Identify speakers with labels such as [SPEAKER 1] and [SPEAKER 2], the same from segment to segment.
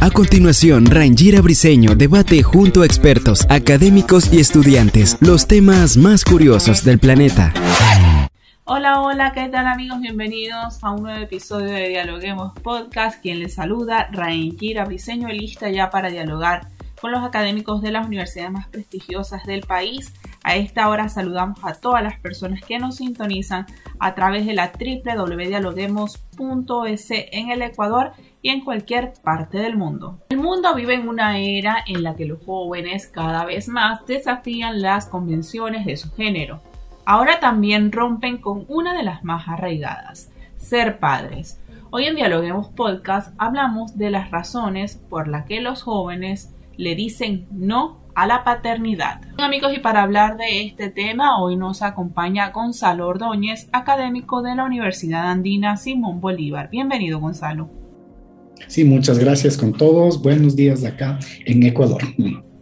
[SPEAKER 1] A continuación, Rangira Briseño debate junto a expertos, académicos y estudiantes los temas más curiosos del planeta.
[SPEAKER 2] Hola, hola, ¿qué tal amigos? Bienvenidos a un nuevo episodio de Dialoguemos Podcast. Quien les saluda, Rangira Briseño, lista ya para dialogar con los académicos de las universidades más prestigiosas del país. A esta hora saludamos a todas las personas que nos sintonizan a través de la www.dialoguemos.es en el Ecuador y en cualquier parte del mundo. El mundo vive en una era en la que los jóvenes cada vez más desafían las convenciones de su género. Ahora también rompen con una de las más arraigadas, ser padres. Hoy en Dialoguemos Podcast hablamos de las razones por las que los jóvenes le dicen no a la paternidad. Amigos, y para hablar de este tema, hoy nos acompaña Gonzalo Ordóñez, académico de la Universidad Andina Simón Bolívar. Bienvenido, Gonzalo.
[SPEAKER 3] Sí, muchas gracias con todos. Buenos días de acá en Ecuador.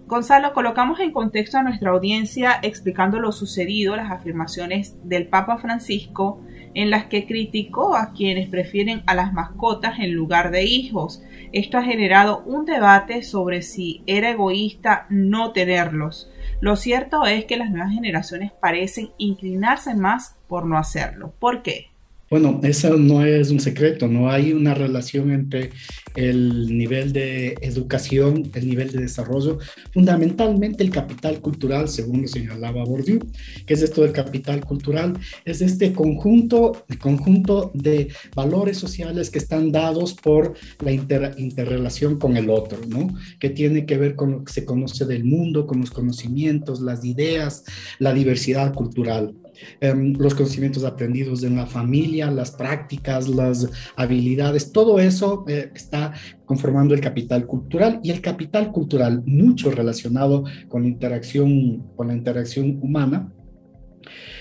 [SPEAKER 2] Gonzalo, colocamos en contexto a nuestra audiencia explicando lo sucedido, las afirmaciones del Papa Francisco en las que criticó a quienes prefieren a las mascotas en lugar de hijos. Esto ha generado un debate sobre si era egoísta no tenerlos. Lo cierto es que las nuevas generaciones parecen inclinarse más por no hacerlo. ¿Por qué?
[SPEAKER 3] Bueno, eso no es un secreto, no hay una relación entre el nivel de educación, el nivel de desarrollo, fundamentalmente el capital cultural, según lo señalaba Bourdieu, que es esto del capital cultural, es este conjunto, conjunto de valores sociales que están dados por la interrelación con el otro, ¿no? Que tiene que ver con lo que se conoce del mundo, con los conocimientos, las ideas, la diversidad cultural. Em, los conocimientos aprendidos en la familia, las prácticas, las habilidades, todo eso eh, está conformando el capital cultural. Y el capital cultural mucho relacionado con la interacción, con la interacción humana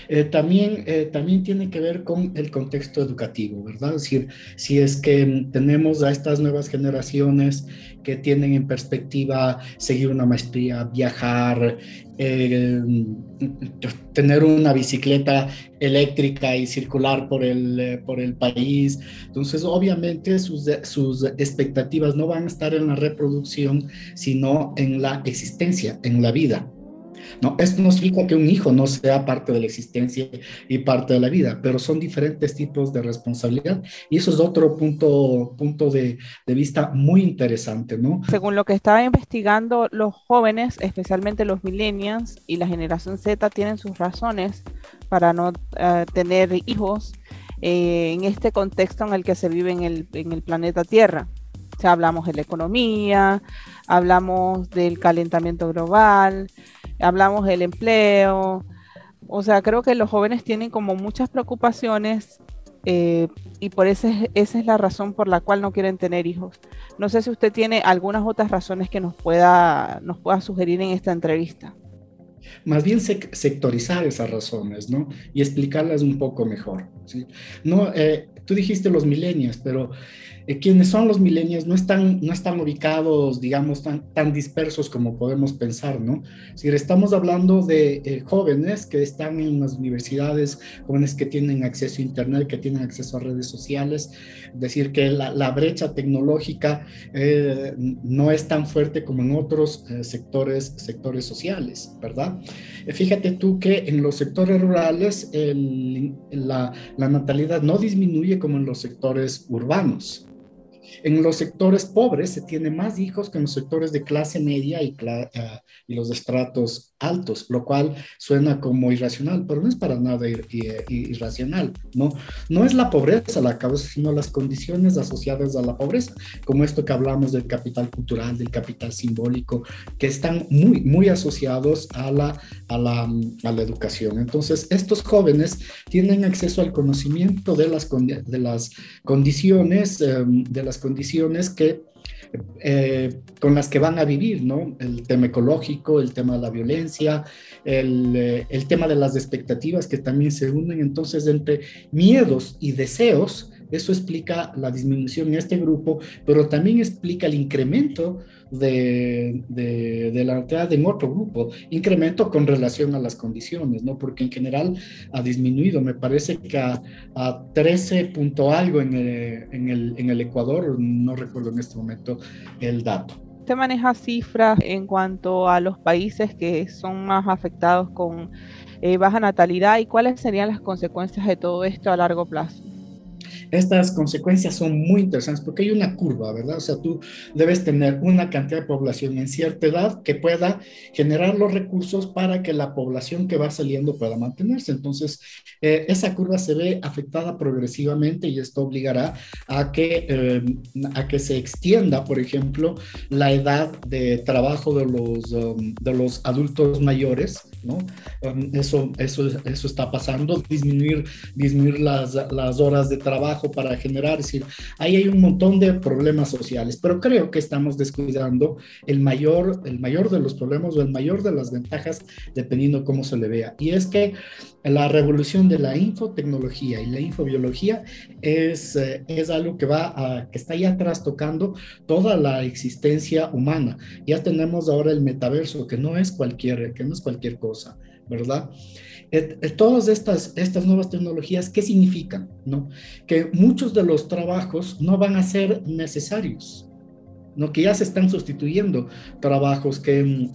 [SPEAKER 3] eh, también, eh, también tiene que ver con el contexto educativo, ¿verdad? Es decir, si es que tenemos a estas nuevas generaciones que tienen en perspectiva seguir una maestría, viajar, eh, tener una bicicleta eléctrica y circular por el, por el país. Entonces, obviamente sus, sus expectativas no van a estar en la reproducción, sino en la existencia, en la vida. No, esto no significa que un hijo no sea parte de la existencia y parte de la vida, pero son diferentes tipos de responsabilidad y eso es otro punto, punto de, vista muy interesante, ¿no?
[SPEAKER 2] Según lo que estaba investigando, los jóvenes, especialmente los millennials y la generación Z, tienen sus razones para no uh, tener hijos eh, en este contexto en el que se vive en el, planeta Tierra. Hablamos de la economía, hablamos del calentamiento global, hablamos del empleo. O sea, creo que los jóvenes tienen como muchas preocupaciones eh, y por eso esa es la razón por la cual no quieren tener hijos. No sé si usted tiene algunas otras razones que nos pueda, nos pueda sugerir en esta entrevista.
[SPEAKER 3] Más bien sectorizar esas razones, ¿no? Y explicarlas un poco mejor. ¿sí? No, eh, tú dijiste los milenios, pero eh, quienes son los milenios no están, no están ubicados, digamos, tan, tan dispersos como podemos pensar, ¿no? Si estamos hablando de eh, jóvenes que están en las universidades, jóvenes que tienen acceso a Internet, que tienen acceso a redes sociales, decir que la, la brecha tecnológica eh, no es tan fuerte como en otros sectores, sectores sociales, ¿verdad? fíjate tú que en los sectores rurales el, la, la natalidad no disminuye como en los sectores urbanos. En los sectores pobres se tiene más hijos que en los sectores de clase media y, uh, y los estratos altos, lo cual suena como irracional, pero no es para nada ir, ir, irracional, ¿no? No es la pobreza la causa, sino las condiciones asociadas a la pobreza, como esto que hablamos del capital cultural, del capital simbólico, que están muy, muy asociados a la, a la, a la educación. Entonces, estos jóvenes tienen acceso al conocimiento de las, de las condiciones, um, de las condiciones que eh, con las que van a vivir, ¿no? El tema ecológico, el tema de la violencia, el, eh, el tema de las expectativas que también se unen entonces entre miedos y deseos eso explica la disminución en este grupo, pero también explica el incremento de, de, la entrada en otro grupo, incremento con relación a las condiciones, ¿no? Porque en general ha disminuido, me parece que a, 13 punto algo en el, en, el, en el Ecuador, no recuerdo en este momento el dato.
[SPEAKER 2] ¿Usted maneja cifras en cuanto a los países que son más afectados con eh, baja natalidad y cuáles serían las consecuencias de todo esto a largo plazo?
[SPEAKER 3] Estas consecuencias son muy interesantes porque hay una curva, ¿verdad? O sea, tú debes tener una cantidad de población en cierta edad que pueda generar los recursos para que la población que va saliendo pueda mantenerse. Entonces, eh, esa curva se ve afectada progresivamente y esto obligará a que, eh, a que se extienda, por ejemplo, la edad de trabajo de los, um, de los adultos mayores, ¿no? Um, eso, eso, eso está pasando, disminuir, disminuir las, las horas de trabajo para generar, es decir, ahí hay un montón de problemas sociales, pero creo que estamos descuidando el mayor, el mayor de los problemas o el mayor de las ventajas, dependiendo cómo se le vea. Y es que la revolución de la infotecnología y la infobiología es, eh, es algo que va que está ya trastocando toda la existencia humana. Ya tenemos ahora el metaverso, que no es cualquier, que no es cualquier cosa, ¿verdad? todas estas, estas nuevas tecnologías, ¿qué significan? ¿no? Que muchos de los trabajos no van a ser necesarios, ¿no? que ya se están sustituyendo trabajos que...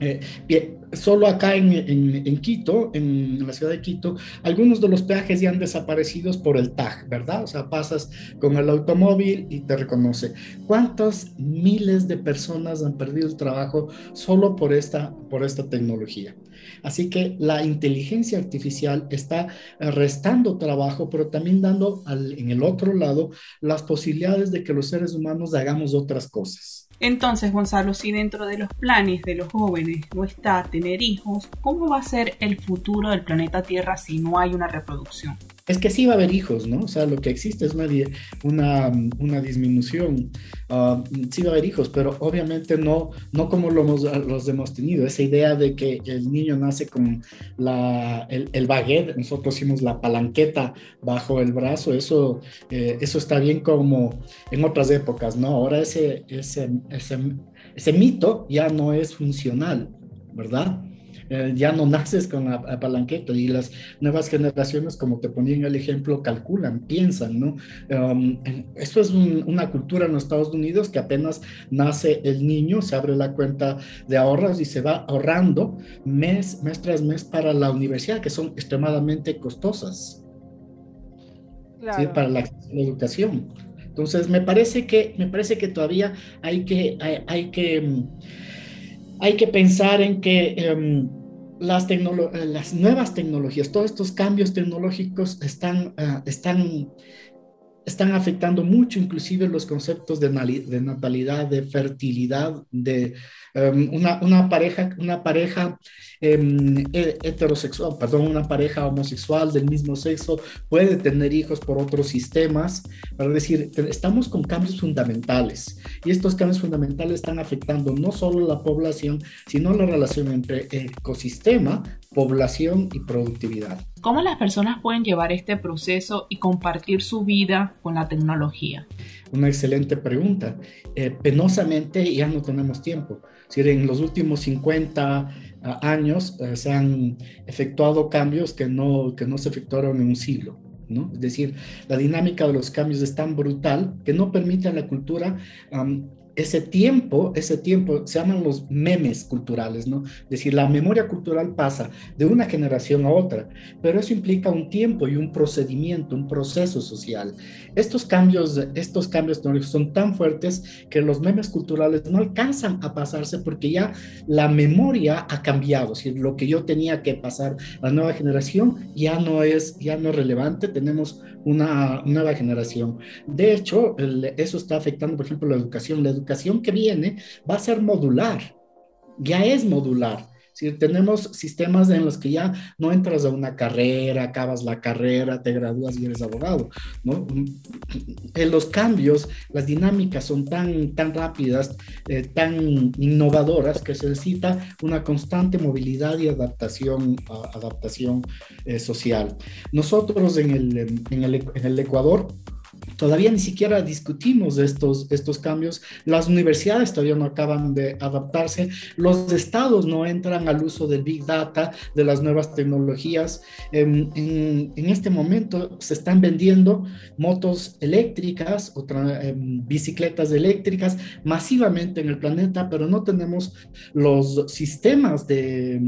[SPEAKER 3] Mm, eh, solo acá en, en, Quito, en la ciudad de Quito, algunos de los peajes ya han desaparecido por el tag, ¿verdad? O sea, pasas con el automóvil y te reconoce. ¿Cuántas miles de personas han perdido el trabajo solo por esta, por esta tecnología? Así que la inteligencia artificial está restando trabajo, pero también dando en el otro lado las posibilidades de que los seres humanos hagamos otras cosas.
[SPEAKER 4] Entonces, Gonzalo, si dentro de los planes de los jóvenes no está tener hijos, ¿cómo va a ser el futuro del planeta Tierra si no hay una reproducción?
[SPEAKER 3] Es que sí va a haber hijos, ¿no? O sea, lo que existe es una, una, disminución. Uh, sí va a haber hijos, pero obviamente no, no como lo hemos, los hemos tenido. Esa idea de que el niño nace con la, el, el baguette, nosotros hicimos la palanqueta bajo el brazo, eso, eh, eso está bien como en otras épocas, ¿no? Ahora ese, ese, ese mito ya no es funcional, ¿verdad? Eh, ya no naces con la palanqueta y las nuevas generaciones, como te ponía en el ejemplo, calculan, piensan, ¿no? Um, esto es una cultura en los Estados Unidos que apenas nace el niño, se abre la cuenta de ahorros y se va ahorrando mes, mes tras mes para la universidad, que son extremadamente costosas. para la, educación. Entonces, me parece que, me parece que todavía hay que, hay que hay que pensar en que em, las, las, nuevas tecnologías, todos estos cambios tecnológicos están, ah, están, están afectando mucho inclusive los conceptos de, natalidad, de fertilidad, de una, una, pareja, una pareja Em, heterosexual, perdón, una pareja homosexual del mismo sexo puede tener hijos por otros sistemas, para decir, estamos con cambios fundamentales y estos cambios fundamentales están afectando no solo la población, sino la relación entre ecosistema, población y productividad.
[SPEAKER 4] ¿Cómo las personas pueden llevar este proceso y compartir su vida con la tecnología?
[SPEAKER 3] Una excelente pregunta. Eh, penosamente ya no tenemos tiempo. Si en los últimos 50 años eh, se han efectuado cambios que no, que no se efectuaron en un siglo. ¿no? Es decir, la dinámica de los cambios es tan brutal que no permite a la cultura ese tiempo, ese tiempo, se llaman los memes culturales, ¿no? Es decir, la memoria cultural pasa de una generación a otra, pero eso implica un tiempo y un procedimiento, un proceso social. Estos cambios, estos cambios son tan fuertes que los memes culturales no alcanzan a pasarse porque ya la memoria ha cambiado, es decir, lo que yo tenía que pasar a la nueva generación ya no es, ya no es relevante, tenemos una nueva generación. De hecho, eso está afectando, por ejemplo, la educación. La educación que viene va a ser modular, ya es modular. Si tenemos sistemas en los que ya no entras a una carrera, acabas la carrera, te gradúas y eres abogado, ¿no? En los cambios, las dinámicas son tan, tan rápidas, eh, tan innovadoras que se necesita una constante movilidad y adaptación, adaptación eh, social. Nosotros en el, en el, en el Ecuador, Todavía ni siquiera discutimos estos, estos cambios. Las universidades todavía no acaban de adaptarse. Los estados no entran al uso del Big Data, de las nuevas tecnologías. En, en, este momento se están vendiendo motos eléctricas, o em, bicicletas eléctricas masivamente en el planeta, pero no tenemos los sistemas de,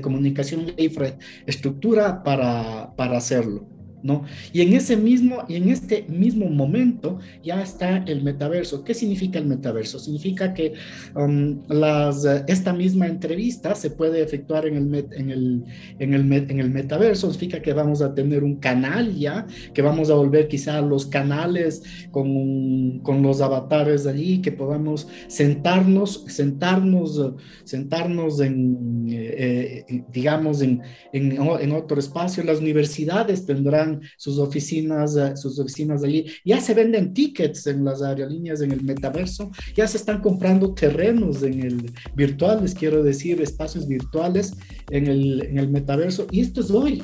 [SPEAKER 3] comunicación infraestructura para, para hacerlo. ¿No? Y en ese mismo, y en este mismo momento ya está el metaverso. ¿Qué significa el metaverso? Significa que um, las, esta misma entrevista se puede efectuar en el, en, el, en, el, en el metaverso. Significa que vamos a tener un canal ya, que vamos a volver quizá los canales con, con los avatares allí, que podamos sentarnos, sentarnos, sentarnos en, eh, eh, digamos, en, en, en otro espacio. Las universidades tendrán sus oficinas, eh, sus oficinas allí. Ya se venden tickets en las aerolíneas en el metaverso, ya se están comprando terrenos en el virtual, les quiero decir, espacios virtuales en el, en el metaverso. Y esto es hoy.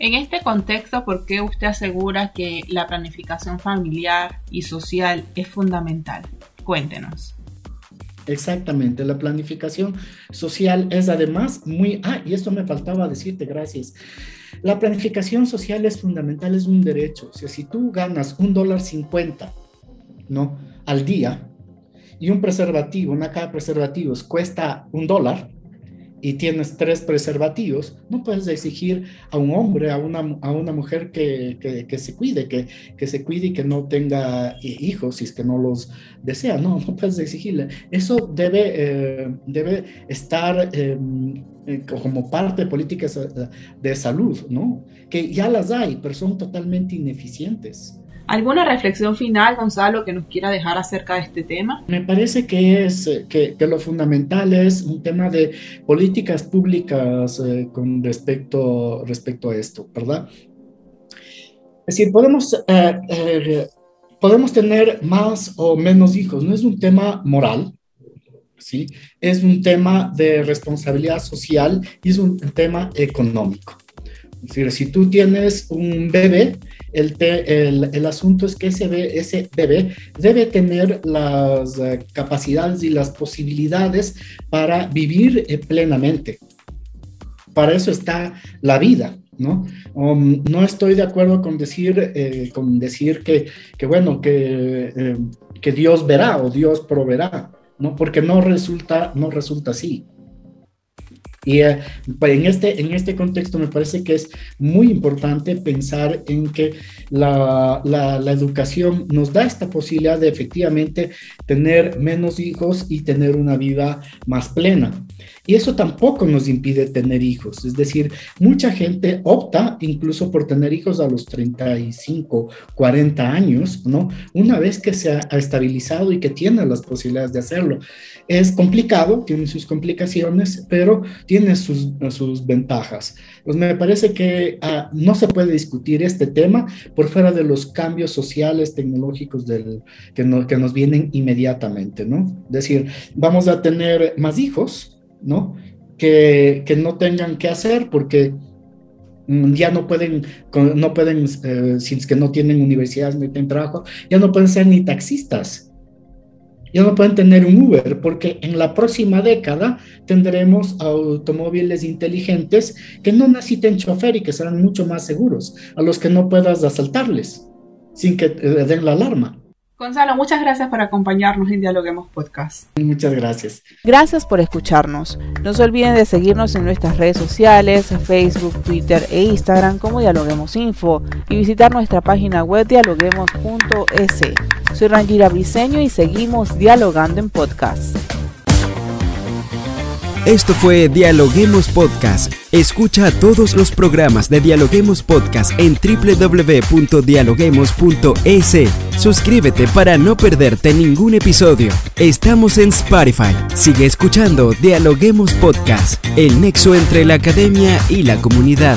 [SPEAKER 4] En este contexto, ¿por qué usted asegura que la planificación familiar y social es fundamental? Cuéntenos.
[SPEAKER 3] Exactamente, la planificación social es además muy... Ah, y esto me faltaba decirte, gracias. La planificación social es fundamental, es un derecho. O sea, si tú ganas un dólar cincuenta, ¿no? Al día, y un preservativo, una caja de preservativos cuesta un dólar, y tienes tres preservativos, no puedes exigir a un hombre, a una, a una mujer que, que, se cuide, que, que se cuide y que no tenga hijos si es que no los desea. No, no puedes exigirle. Eso debe, eh, debe estar em, eh, como parte de políticas de salud, ¿no? Que ya las hay, pero son totalmente ineficientes.
[SPEAKER 4] ¿Alguna reflexión final, Gonzalo, que nos quiera dejar acerca de este tema?
[SPEAKER 3] Me parece que, es, eh, que, lo fundamental es un tema de políticas públicas eh, con respecto, respecto a esto, ¿verdad? Es decir, podemos, eh, podemos tener más o menos hijos, no es un tema moral, ¿sí? Es un tema de responsabilidad social y es un tema económico. Es decir, si tú tienes un bebé, el, el, asunto es que ese, ese bebé debe tener las eh, capacidades y las posibilidades para vivir eh, plenamente. Para eso está la vida, ¿no? Um, no estoy de acuerdo con decir, eh, con decir que, que bueno, que, que Dios verá o Dios proveerá, ¿no? Porque no resulta, no resulta así. Y eh, en, este, en este contexto me parece que es muy importante pensar en que la, la, la, educación nos da esta posibilidad de efectivamente tener menos hijos y tener una vida más plena. Y eso tampoco nos impide tener hijos. Es decir, mucha gente opta incluso por tener hijos a los 35, 40 años, ¿no? Una vez que se ha estabilizado y que tiene las posibilidades de hacerlo. Es complicado, tiene sus complicaciones, pero tiene sus, sus ventajas. Pues me parece que ah, no se puede discutir este tema por fuera de los cambios sociales, tecnológicos del, que, que nos vienen inmediatamente, ¿no? Es decir, vamos a tener más hijos, ¿no? Que, que no tengan que hacer porque mm, ya no pueden, no pueden, eh, si es que no tienen universidades, no tienen trabajo, ya no pueden ser ni taxistas, ya no pueden tener un Uber, porque en la próxima década tendremos automóviles inteligentes que no necesiten chofer y que serán mucho más seguros, a los que no puedas asaltarles sin que den la alarma.
[SPEAKER 4] Gonzalo, muchas gracias por acompañarnos en Dialoguemos Podcast.
[SPEAKER 3] Muchas gracias.
[SPEAKER 2] Gracias por escucharnos. No se olviden de seguirnos en nuestras redes sociales, Facebook, Twitter e Instagram como Dialoguemos Info y visitar nuestra página web dialoguemos.es. Soy Rangira Briseño y seguimos dialogando en podcast.
[SPEAKER 1] Esto fue Dialoguemos Podcast. Escucha todos los programas de Dialoguemos Podcast en www.dialoguemos.es. Suscríbete para no perderte ningún episodio. Estamos en Spotify. Sigue escuchando Dialoguemos Podcast, el nexo entre la academia y la comunidad.